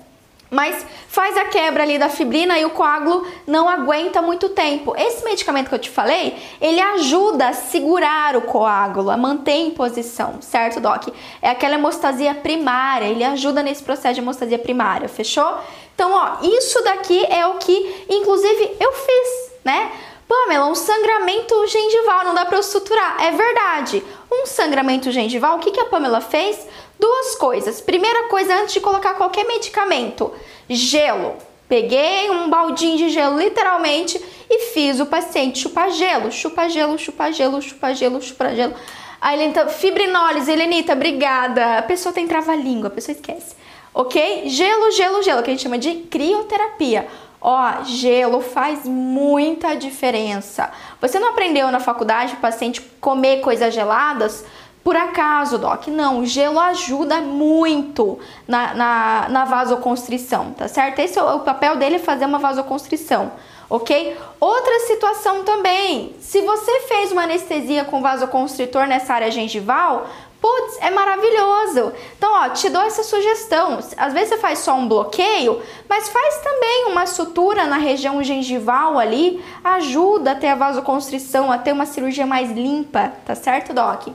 mas faz a quebra ali da fibrina e o coágulo não aguenta muito tempo. Esse medicamento que eu te falei, ele ajuda a segurar o coágulo, a manter em posição, certo, Doc? É aquela hemostasia primária, ele ajuda nesse processo de hemostasia primária, fechou? Então, ó, isso daqui é o que, inclusive, eu fiz, né? Pamela, um sangramento gengival, não dá para eu suturar. É verdade. Um sangramento gengival, o que, que a Pamela fez? Duas coisas. Primeira coisa, antes de colocar qualquer medicamento, gelo. Peguei um baldinho de gelo, literalmente, e fiz o paciente chupar gelo. Chupa gelo, chupa gelo, chupa gelo, chupa gelo. A Helena, fibrinólise, Helenita, obrigada. A pessoa tem trava-língua, a pessoa esquece. Ok? Gelo, gelo, gelo, que a gente chama de crioterapia. Ó, gelo faz muita diferença. Você não aprendeu na faculdade o paciente comer coisas geladas? Por acaso, Doc? Não, o gelo ajuda muito na, na, na vasoconstrição, tá certo? Esse é o, papel dele é fazer uma vasoconstrição ok? Outra situação também, se você fez uma anestesia com vasoconstritor nessa área gengival, Putz, é maravilhoso. Então, ó, te dou essa sugestão. Às vezes você faz só um bloqueio, mas faz também uma sutura na região gengival ali, ajuda a ter a vasoconstrição, a ter uma cirurgia mais limpa, tá certo, Doc?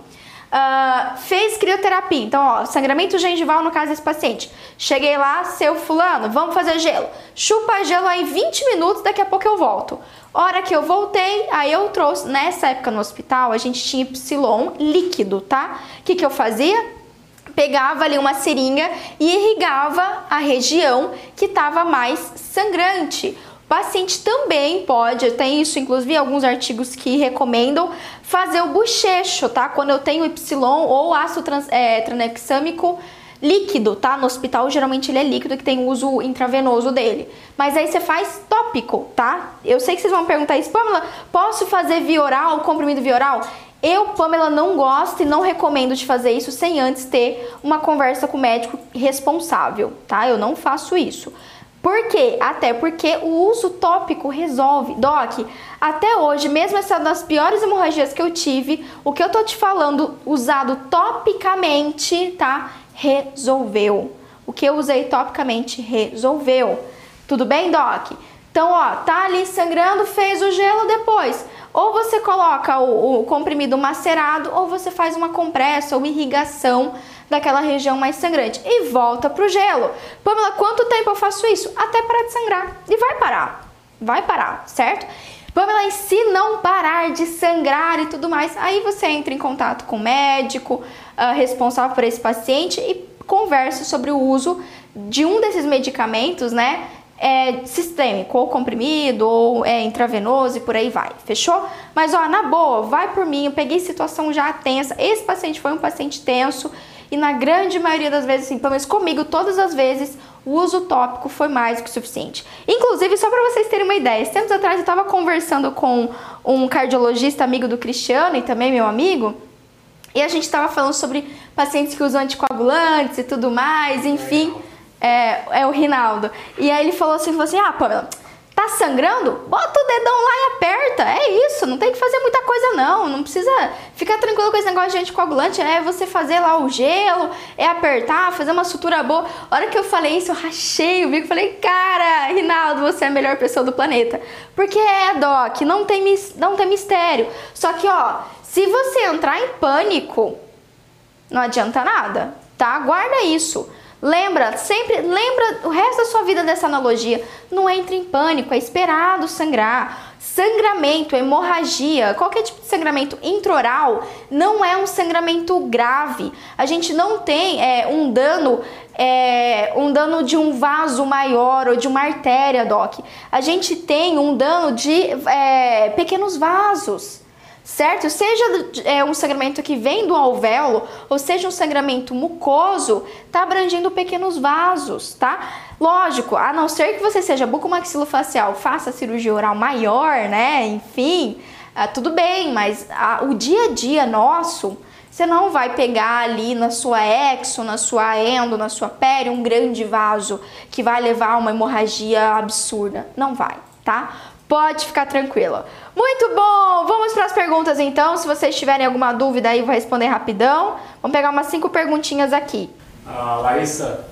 Uh, fez crioterapia, então, ó, sangramento gengival no caso desse paciente. Cheguei lá, seu fulano, vamos fazer gelo. Chupa gelo aí 20 minutos, daqui a pouco eu volto. Hora que eu voltei, aí eu trouxe, nessa época no hospital, a gente tinha Y líquido, tá? O que, que eu fazia? Pegava ali uma seringa e irrigava a região que estava mais sangrante paciente também pode, tem isso inclusive alguns artigos que recomendam fazer o bochecho, tá? Quando eu tenho Y ou ácido trans, é, tranexâmico líquido, tá? No hospital geralmente ele é líquido que tem uso intravenoso dele. Mas aí você faz tópico, tá? Eu sei que vocês vão perguntar isso, Pamela, posso fazer via oral, comprimido via oral? Eu, Pamela, não gosto e não recomendo de fazer isso sem antes ter uma conversa com o médico responsável, tá? Eu não faço isso. Por quê? Até porque o uso tópico resolve. Doc, até hoje, mesmo essa das piores hemorragias que eu tive, o que eu tô te falando usado topicamente, tá? Resolveu. O que eu usei topicamente resolveu. Tudo bem, Doc? Então, ó, tá ali sangrando, fez o gelo depois. Ou você coloca o, o comprimido macerado, ou você faz uma compressa ou irrigação daquela região mais sangrante e volta pro gelo. Pamela, quanto tempo eu faço isso? Até parar de sangrar. E vai parar. Vai parar, certo? Pamela, e se não parar de sangrar e tudo mais, aí você entra em contato com o médico uh, responsável por esse paciente e conversa sobre o uso de um desses medicamentos, né? É, sistêmico, ou comprimido, ou é, intravenoso e por aí vai, fechou? Mas ó, na boa, vai por mim, eu peguei situação já tensa, esse paciente foi um paciente tenso, e na grande maioria das vezes, assim, pelo menos comigo, todas as vezes, o uso tópico foi mais do que suficiente. Inclusive, só para vocês terem uma ideia, tempos atrás eu estava conversando com um cardiologista amigo do Cristiano e também meu amigo, e a gente estava falando sobre pacientes que usam anticoagulantes e tudo mais, enfim, é, é o Rinaldo. E aí ele falou assim, falou assim, ah, Pamela, Tá sangrando? Bota o dedão lá e aperta. É isso, não tem que fazer muita coisa não. Não precisa ficar tranquilo com esse negócio de anticoagulante. É você fazer lá o gelo, é apertar, fazer uma sutura boa. A hora que eu falei isso, eu rachei o bico. Falei, cara, Rinaldo, você é a melhor pessoa do planeta. Porque é, Doc, não tem, não tem mistério. Só que, ó, se você entrar em pânico, não adianta nada, tá? Guarda isso. Lembra, sempre lembra o resto da sua vida dessa analogia. Não entre em pânico, é esperado sangrar. Sangramento, hemorragia, qualquer tipo de sangramento intraoral não é um sangramento grave. A gente não tem é, um dano é, um dano de um vaso maior ou de uma artéria, doc. A gente tem um dano de é, pequenos vasos certo? Seja é, um sangramento que vem do alvéolo, ou seja um sangramento mucoso, tá abrangendo pequenos vasos, tá? Lógico, a não ser que você seja bucomaxilofacial, faça cirurgia oral maior, né? Enfim, ah, tudo bem, mas o dia a dia nosso, você não vai pegar ali na sua exo, na sua endo, na sua pele um grande vaso que vai levar a uma hemorragia absurda. Não vai, tá? Pode ficar tranquila. Muito bom! Vamos para as perguntas então. Se vocês tiverem alguma dúvida aí, eu vou responder rapidão. Vamos pegar umas cinco perguntinhas aqui. A Larissa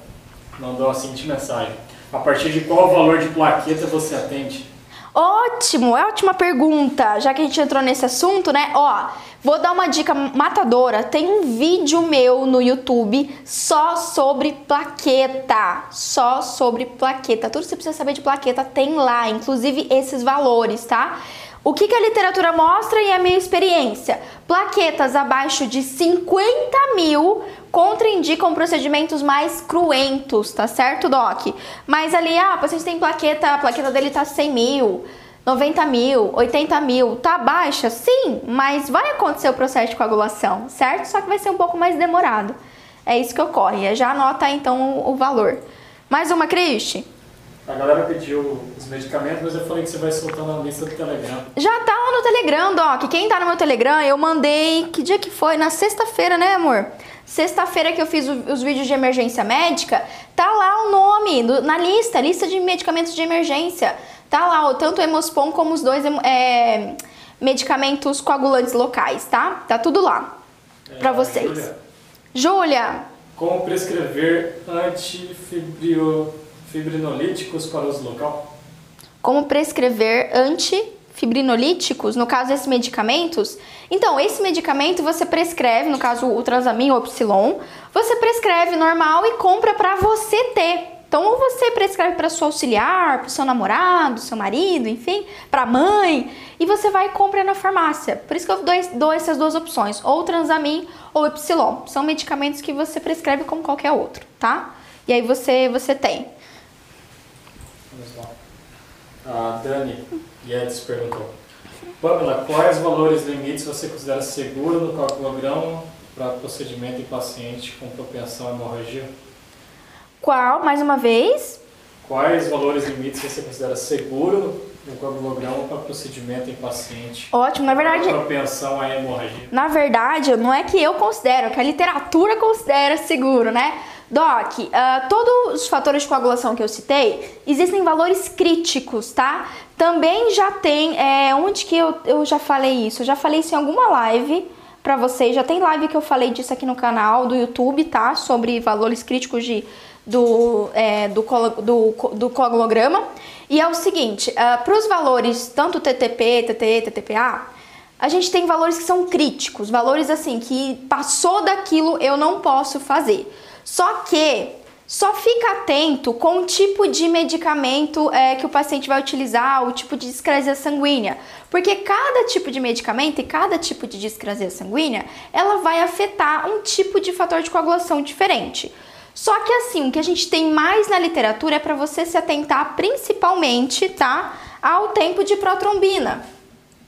mandou a seguinte mensagem: A partir de qual valor de plaqueta você atende? Ótimo, é ótima pergunta. Já que a gente entrou nesse assunto, né? Ó, vou dar uma dica matadora. Tem um vídeo meu no YouTube só sobre plaqueta. Só sobre plaqueta. Tudo que você precisa saber de plaqueta tem lá, inclusive esses valores, tá? O que, que a literatura mostra e a minha experiência? Plaquetas abaixo de 50 mil contraindicam procedimentos mais cruentos, tá certo, Doc? Mas ali, ah, o paciente tem plaqueta, a plaqueta dele tá 100 mil, 90 mil, 80 mil, tá baixa? Sim, mas vai acontecer o processo de coagulação, certo? Só que vai ser um pouco mais demorado. É isso que ocorre. Já anota então o valor. Mais uma, Cristi? A galera pediu os medicamentos, mas eu falei que você vai soltar na lista do Telegram. Já tá lá no Telegram, Doc. Quem tá no meu Telegram, eu mandei. Que dia que foi? Na sexta-feira, né, amor? Sexta-feira que eu fiz os vídeos de emergência médica, tá lá o nome na lista, lista de medicamentos de emergência. Tá lá, tanto o Hemospon como os dois é, medicamentos coagulantes locais, tá? Tá tudo lá é, pra vocês. Júlia. Como prescrever antifibrio Fibrinolíticos para uso local? Como prescrever antifibrinolíticos, no caso esses medicamentos? Então, esse medicamento você prescreve, no caso o Transamin ou Epsilon, você prescreve normal e compra para você ter. Então, ou você prescreve para sua auxiliar, para seu namorado, seu marido, enfim, para mãe, e você vai e compra na farmácia. Por isso que eu dou, dou essas duas opções, ou Transamin ou Epsilon. São medicamentos que você prescreve como qualquer outro, tá? E aí você, você tem. A Dani Guedes perguntou. Pamela, quais valores limites você considera seguro no calculograma para procedimento em paciente com propensão à hemorragia? Qual, mais uma vez? Quais valores limites você considera seguro no coagulograma para procedimento em paciente? Ótimo, na verdade. Propensão à hemorragia. Na verdade, não é que eu considero, é que a literatura considera seguro, né? Doc, uh, todos os fatores de coagulação que eu citei, existem valores críticos, tá? Também já tem, é, onde que eu, eu já falei isso? Eu já falei isso em alguma live pra vocês, já tem live que eu falei disso aqui no canal do YouTube, tá? Sobre valores críticos de, do, é, do, do, do coagulograma. E é o seguinte, uh, ah, para os valores, tanto TTP, TTE, TTPA, a gente tem valores que são críticos, valores assim, que passou daquilo eu não posso fazer. Só que só fica atento com o tipo de medicamento é, que o paciente vai utilizar, o tipo de discrasia sanguínea, porque cada tipo de medicamento e cada tipo de discrasia sanguínea, ela vai afetar um tipo de fator de coagulação diferente. Só que assim, o que a gente tem mais na literatura é para você se atentar principalmente, tá, ao tempo de protrombina.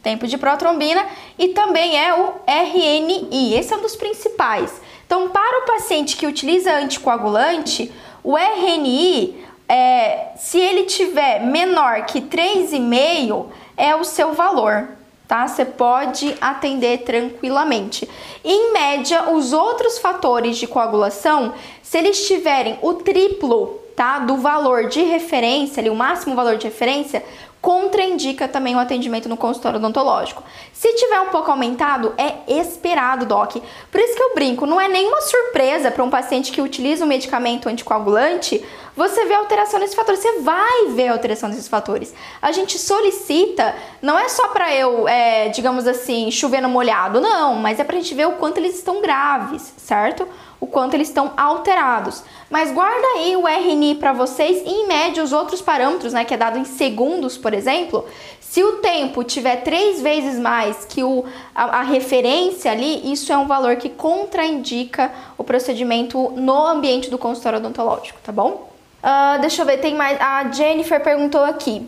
Tempo de protrombina e também é o RNI. Esse é um dos principais. Então, para o paciente que utiliza anticoagulante, o RNI, é, se ele tiver menor que 3,5, é o seu valor, tá? Você pode atender tranquilamente. Em média, os outros fatores de coagulação, se eles tiverem o triplo, tá, do valor de referência, ali, o máximo valor de referência, contraindica também o atendimento no consultório odontológico. Se tiver um pouco aumentado, é esperado, doc. Por isso que eu brinco, não é nenhuma surpresa para um paciente que utiliza um medicamento anticoagulante você vê alteração nesses fatores, você vai ver alteração nesses fatores. A gente solicita, não é só para eu, é, digamos assim, chover no molhado, não, mas é para a gente ver o quanto eles estão graves, certo? O quanto eles estão alterados. Mas guarda aí o RNI para vocês e em média os outros parâmetros, né, que é dado em segundos, por exemplo, se o tempo tiver três vezes mais que o, a, a, referência ali, isso é um valor que contraindica o procedimento no ambiente do consultório odontológico, tá bom? Uh, deixa eu ver, tem mais. A Jennifer perguntou aqui.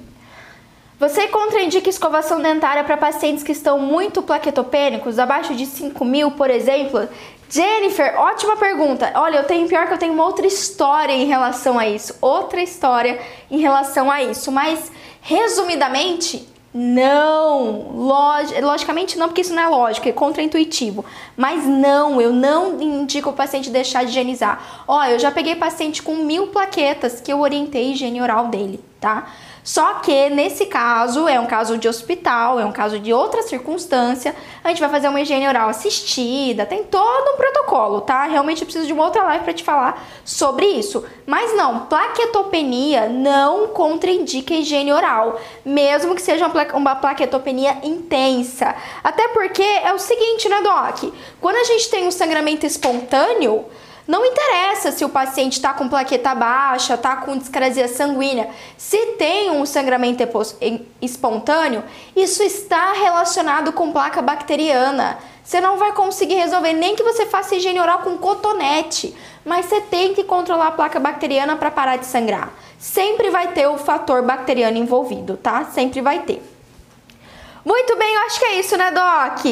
Você contraindica escovação dentária para pacientes que estão muito plaquetopênicos, abaixo de 5 mil, por exemplo? Jennifer, ótima pergunta. Olha, eu tenho pior que eu tenho uma outra história em relação a isso. Outra história em relação a isso. Mas, resumidamente, não, log logicamente não, porque isso não é lógico, é contraintuitivo. Mas não, eu não indico o paciente deixar de higienizar. Ó, eu já peguei paciente com mil plaquetas que eu orientei higiene oral dele, tá? Só que nesse caso, é um caso de hospital, é um caso de outra circunstância, a gente vai fazer uma higiene oral assistida, tem todo um protocolo, tá? Realmente eu preciso de uma outra live para te falar sobre isso. Mas não, plaquetopenia não contraindica higiene oral, mesmo que seja uma plaquetopenia intensa. Até porque é o seguinte, né, Doc? Quando a gente tem um sangramento espontâneo, Não interessa se o paciente está com plaqueta baixa, está com discrasia sanguínea. Se tem um sangramento espontâneo, isso está relacionado com placa bacteriana. Você não vai conseguir resolver nem que você faça higiene oral com cotonete, mas você tem que controlar a placa bacteriana para parar de sangrar. Sempre vai ter o fator bacteriano envolvido, tá? Sempre vai ter. Muito bem, eu acho que é isso, né, Doc?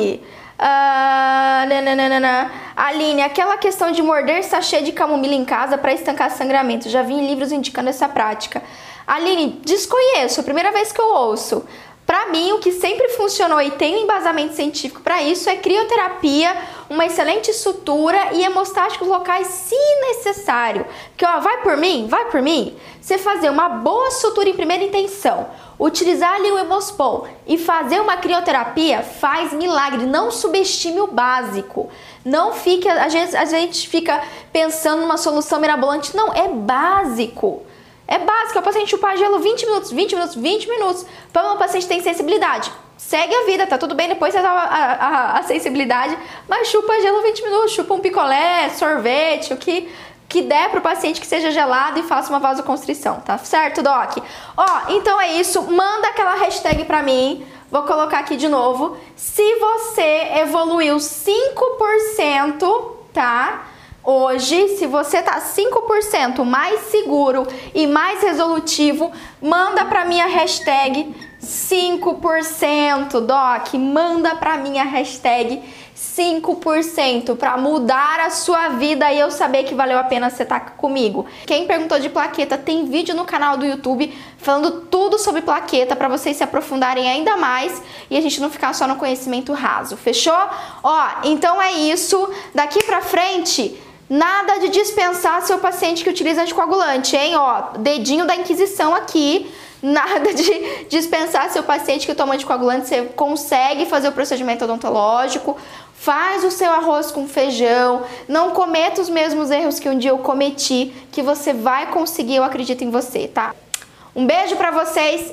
Uh, nananana. Aline, aquela questão de morder sachê de camomila em casa para estancar sangramento. Já vi em livros indicando essa prática. Aline, desconheço, é primeira vez que eu ouço. Para mim, o que sempre funcionou e tem um embasamento científico para isso é crioterapia, uma excelente sutura e hemostáticos locais se necessário. Que ó, vai por mim, vai por mim. Você fazer uma boa sutura em primeira intenção, utilizar ali o Hemospol e fazer uma crioterapia faz milagre. Não subestime o básico. Não fique, às a gente fica pensando numa solução mirabolante. Não, é básico. É básico, é o paciente chupar gelo 20 minutos, 20 minutos, 20 minutos. Para o paciente tem sensibilidade. Segue a vida, tá tudo bem, depois você dá a, a, a, sensibilidade, mas chupa gelo 20 minutos, chupa um picolé, sorvete, o que que der para o paciente que seja gelado e faça uma vasoconstrição, tá certo, Doc? Ó, então é isso, manda aquela hashtag para mim, vou colocar aqui de novo. Se você evoluiu 5%, tá? Hoje, se você tá 5% mais seguro e mais resolutivo, manda para minha hashtag 5%, Doc, manda para minha hashtag 5% para mudar a sua vida e eu saber que valeu a pena você estar tá comigo. Quem perguntou de plaqueta, tem vídeo no canal do YouTube falando tudo sobre plaqueta para vocês se aprofundarem ainda mais e a gente não ficar só no conhecimento raso. Fechou? Ó, então é isso. Daqui para frente, Nada de dispensar seu paciente que utiliza anticoagulante, hein? Ó, dedinho da Inquisição aqui. Nada de dispensar seu paciente que toma anticoagulante. Você consegue fazer o procedimento odontológico. Faz o seu arroz com feijão. Não cometa os mesmos erros que um dia eu cometi, que você vai conseguir, eu acredito em você, tá? Um beijo para vocês.